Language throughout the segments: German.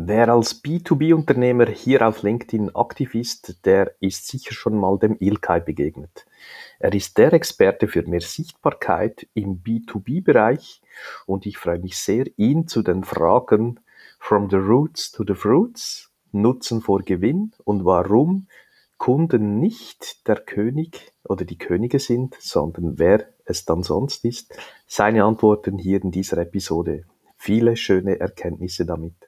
Wer als B2B-Unternehmer hier auf LinkedIn aktiv ist, der ist sicher schon mal dem Ilkay begegnet. Er ist der Experte für mehr Sichtbarkeit im B2B-Bereich und ich freue mich sehr, ihn zu den Fragen From the Roots to the Fruits, Nutzen vor Gewinn und warum Kunden nicht der König oder die Könige sind, sondern wer es dann sonst ist, seine Antworten hier in dieser Episode. Viele schöne Erkenntnisse damit.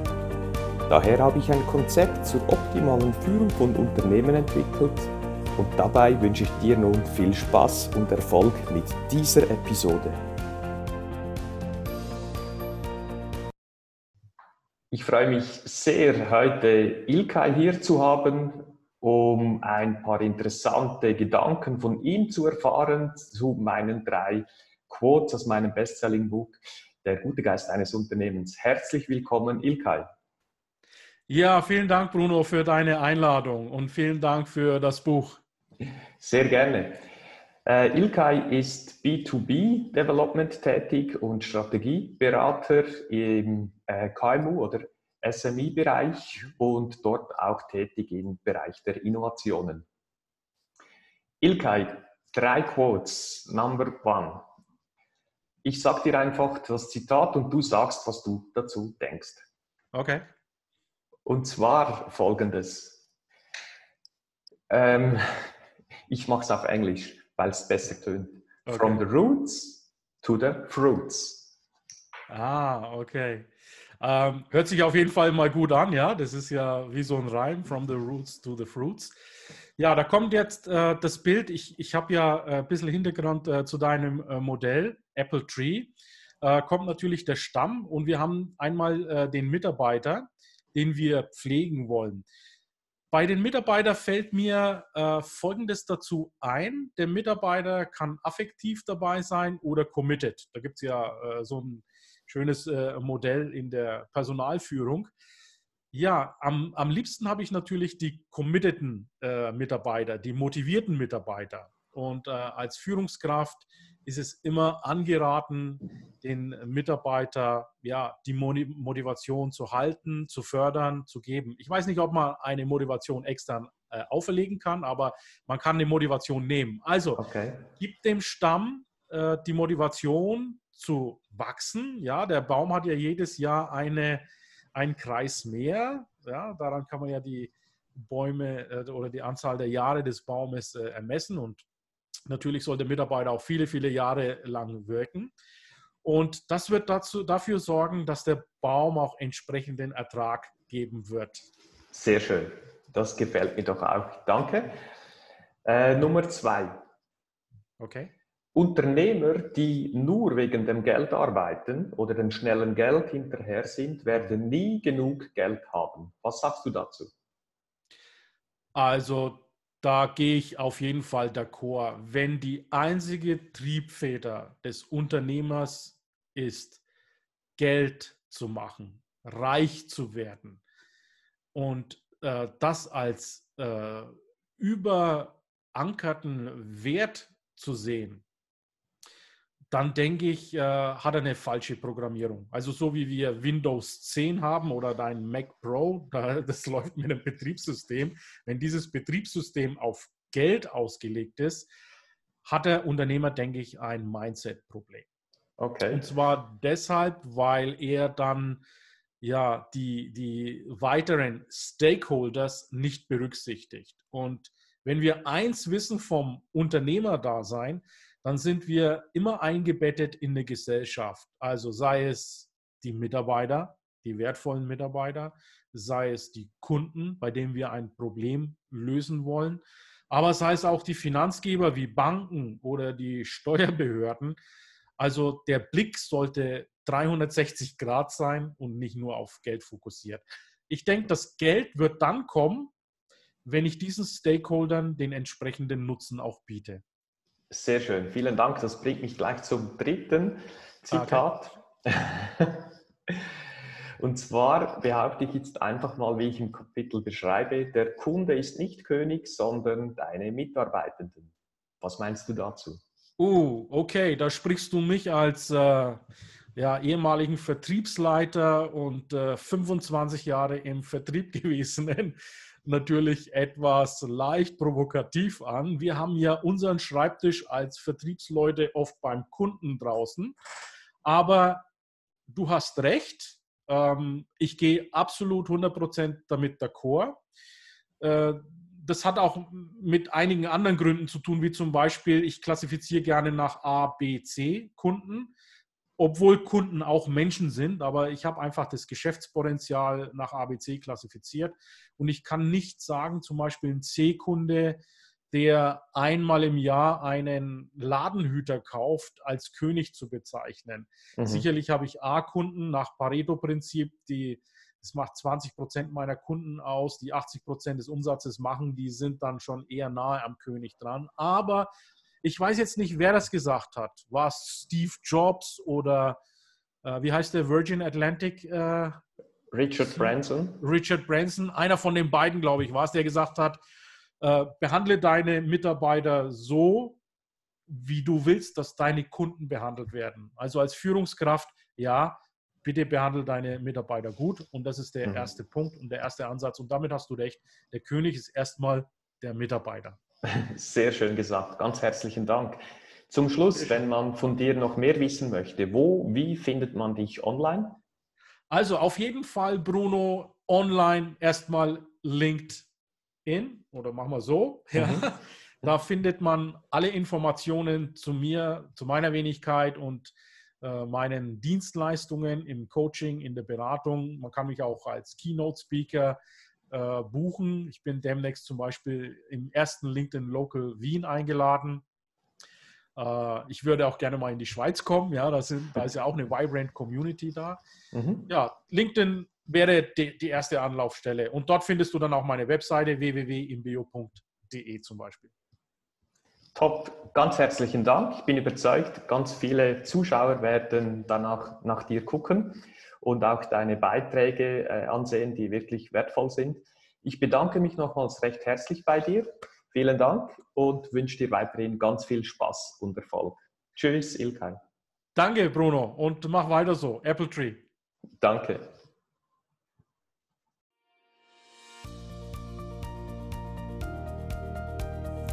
Daher habe ich ein Konzept zur optimalen Führung von Unternehmen entwickelt und dabei wünsche ich dir nun viel Spaß und Erfolg mit dieser Episode. Ich freue mich sehr, heute Ilkay hier zu haben, um ein paar interessante Gedanken von ihm zu erfahren zu meinen drei Quotes aus meinem Bestselling-Buch Der gute Geist eines Unternehmens. Herzlich willkommen, Ilkay. Ja, vielen Dank, Bruno, für deine Einladung und vielen Dank für das Buch. Sehr gerne. Äh, Ilkay ist B2B Development tätig und Strategieberater im äh, KMU oder SMI-Bereich und dort auch tätig im Bereich der Innovationen. Ilkay, drei Quotes. Number one. Ich sage dir einfach das Zitat und du sagst, was du dazu denkst. Okay. Und zwar folgendes. Ähm, ich mache es auf Englisch, weil es besser tönt. Okay. From the roots to the fruits. Ah, okay. Ähm, hört sich auf jeden Fall mal gut an, ja. Das ist ja wie so ein Reim, from the roots to the fruits. Ja, da kommt jetzt äh, das Bild. Ich, ich habe ja äh, ein bisschen Hintergrund äh, zu deinem äh, Modell, Apple Tree. Äh, kommt natürlich der Stamm und wir haben einmal äh, den Mitarbeiter, den wir pflegen wollen. Bei den Mitarbeitern fällt mir äh, Folgendes dazu ein. Der Mitarbeiter kann affektiv dabei sein oder committed. Da gibt es ja äh, so ein schönes äh, Modell in der Personalführung. Ja, am, am liebsten habe ich natürlich die committeden äh, Mitarbeiter, die motivierten Mitarbeiter. Und äh, als Führungskraft ist es immer angeraten, den Mitarbeiter ja, die Motivation zu halten, zu fördern, zu geben. Ich weiß nicht, ob man eine Motivation extern äh, auferlegen kann, aber man kann eine Motivation nehmen. Also okay. gibt dem Stamm äh, die Motivation zu wachsen. Ja, der Baum hat ja jedes Jahr eine, einen Kreis mehr. Ja, daran kann man ja die Bäume äh, oder die Anzahl der Jahre des Baumes äh, ermessen und Natürlich soll der Mitarbeiter auch viele, viele Jahre lang wirken. Und das wird dazu, dafür sorgen, dass der Baum auch entsprechenden Ertrag geben wird. Sehr schön. Das gefällt mir doch auch. Danke. Äh, Nummer zwei. Okay. Unternehmer, die nur wegen dem Geld arbeiten oder dem schnellen Geld hinterher sind, werden nie genug Geld haben. Was sagst du dazu? Also da gehe ich auf jeden Fall d'accord. Wenn die einzige Triebfeder des Unternehmers ist, Geld zu machen, reich zu werden und äh, das als äh, überankerten Wert zu sehen, dann denke ich, äh, hat er eine falsche Programmierung. Also so wie wir Windows 10 haben oder dein Mac Pro, da, das läuft mit einem Betriebssystem. Wenn dieses Betriebssystem auf Geld ausgelegt ist, hat der Unternehmer, denke ich, ein Mindset-Problem. Okay. Und zwar deshalb, weil er dann ja die, die weiteren Stakeholders nicht berücksichtigt. Und wenn wir eins wissen vom Unternehmerdasein, dann sind wir immer eingebettet in eine Gesellschaft. Also sei es die Mitarbeiter, die wertvollen Mitarbeiter, sei es die Kunden, bei denen wir ein Problem lösen wollen, aber sei es auch die Finanzgeber wie Banken oder die Steuerbehörden. Also der Blick sollte 360 Grad sein und nicht nur auf Geld fokussiert. Ich denke, das Geld wird dann kommen, wenn ich diesen Stakeholdern den entsprechenden Nutzen auch biete. Sehr schön, vielen Dank. Das bringt mich gleich zum dritten Zitat. Okay. Und zwar behaupte ich jetzt einfach mal, wie ich im Kapitel beschreibe, der Kunde ist nicht König, sondern deine Mitarbeitenden. Was meinst du dazu? Uh, okay, da sprichst du mich als äh, ja, ehemaligen Vertriebsleiter und äh, 25 Jahre im Vertrieb gewesenen natürlich etwas leicht provokativ an. Wir haben ja unseren Schreibtisch als Vertriebsleute oft beim Kunden draußen. Aber du hast recht, ähm, ich gehe absolut 100% damit d'accord. Äh, das hat auch mit einigen anderen Gründen zu tun, wie zum Beispiel, ich klassifiziere gerne nach A, B, C Kunden, obwohl Kunden auch Menschen sind, aber ich habe einfach das Geschäftspotenzial nach A, B, C klassifiziert und ich kann nicht sagen, zum Beispiel ein C-Kunde, der einmal im Jahr einen Ladenhüter kauft, als König zu bezeichnen. Mhm. Sicherlich habe ich A-Kunden nach Pareto-Prinzip, die das macht 20 Prozent meiner Kunden aus, die 80 Prozent des Umsatzes machen, die sind dann schon eher nahe am König dran. Aber ich weiß jetzt nicht, wer das gesagt hat. War es Steve Jobs oder äh, wie heißt der Virgin Atlantic? Äh, Richard Branson. Richard Branson, einer von den beiden, glaube ich, war es, der gesagt hat, äh, behandle deine Mitarbeiter so, wie du willst, dass deine Kunden behandelt werden. Also als Führungskraft, ja, bitte behandle deine Mitarbeiter gut. Und das ist der mhm. erste Punkt und der erste Ansatz. Und damit hast du recht. Der König ist erstmal der Mitarbeiter. Sehr schön gesagt. Ganz herzlichen Dank. Zum Schluss, wenn man von dir noch mehr wissen möchte, wo, wie findet man dich online? Also auf jeden Fall, Bruno, online erstmal LinkedIn in oder machen wir so. Ja. Mhm. Da findet man alle Informationen zu mir, zu meiner Wenigkeit und äh, meinen Dienstleistungen im Coaching, in der Beratung. Man kann mich auch als Keynote-Speaker äh, buchen. Ich bin demnächst zum Beispiel im ersten LinkedIn Local Wien eingeladen. Äh, ich würde auch gerne mal in die Schweiz kommen. Ja, da, sind, da ist ja auch eine Vibrant Community da. Mhm. Ja, LinkedIn wäre die, die erste Anlaufstelle. Und dort findest du dann auch meine Webseite www.imbio.de zum Beispiel. Top, ganz herzlichen Dank. Ich bin überzeugt, ganz viele Zuschauer werden danach nach dir gucken und auch deine Beiträge äh, ansehen, die wirklich wertvoll sind. Ich bedanke mich nochmals recht herzlich bei dir. Vielen Dank und wünsche dir weiterhin ganz viel Spaß und Erfolg. Tschüss, Ilkay. Danke, Bruno, und mach weiter so. Apple Tree. Danke.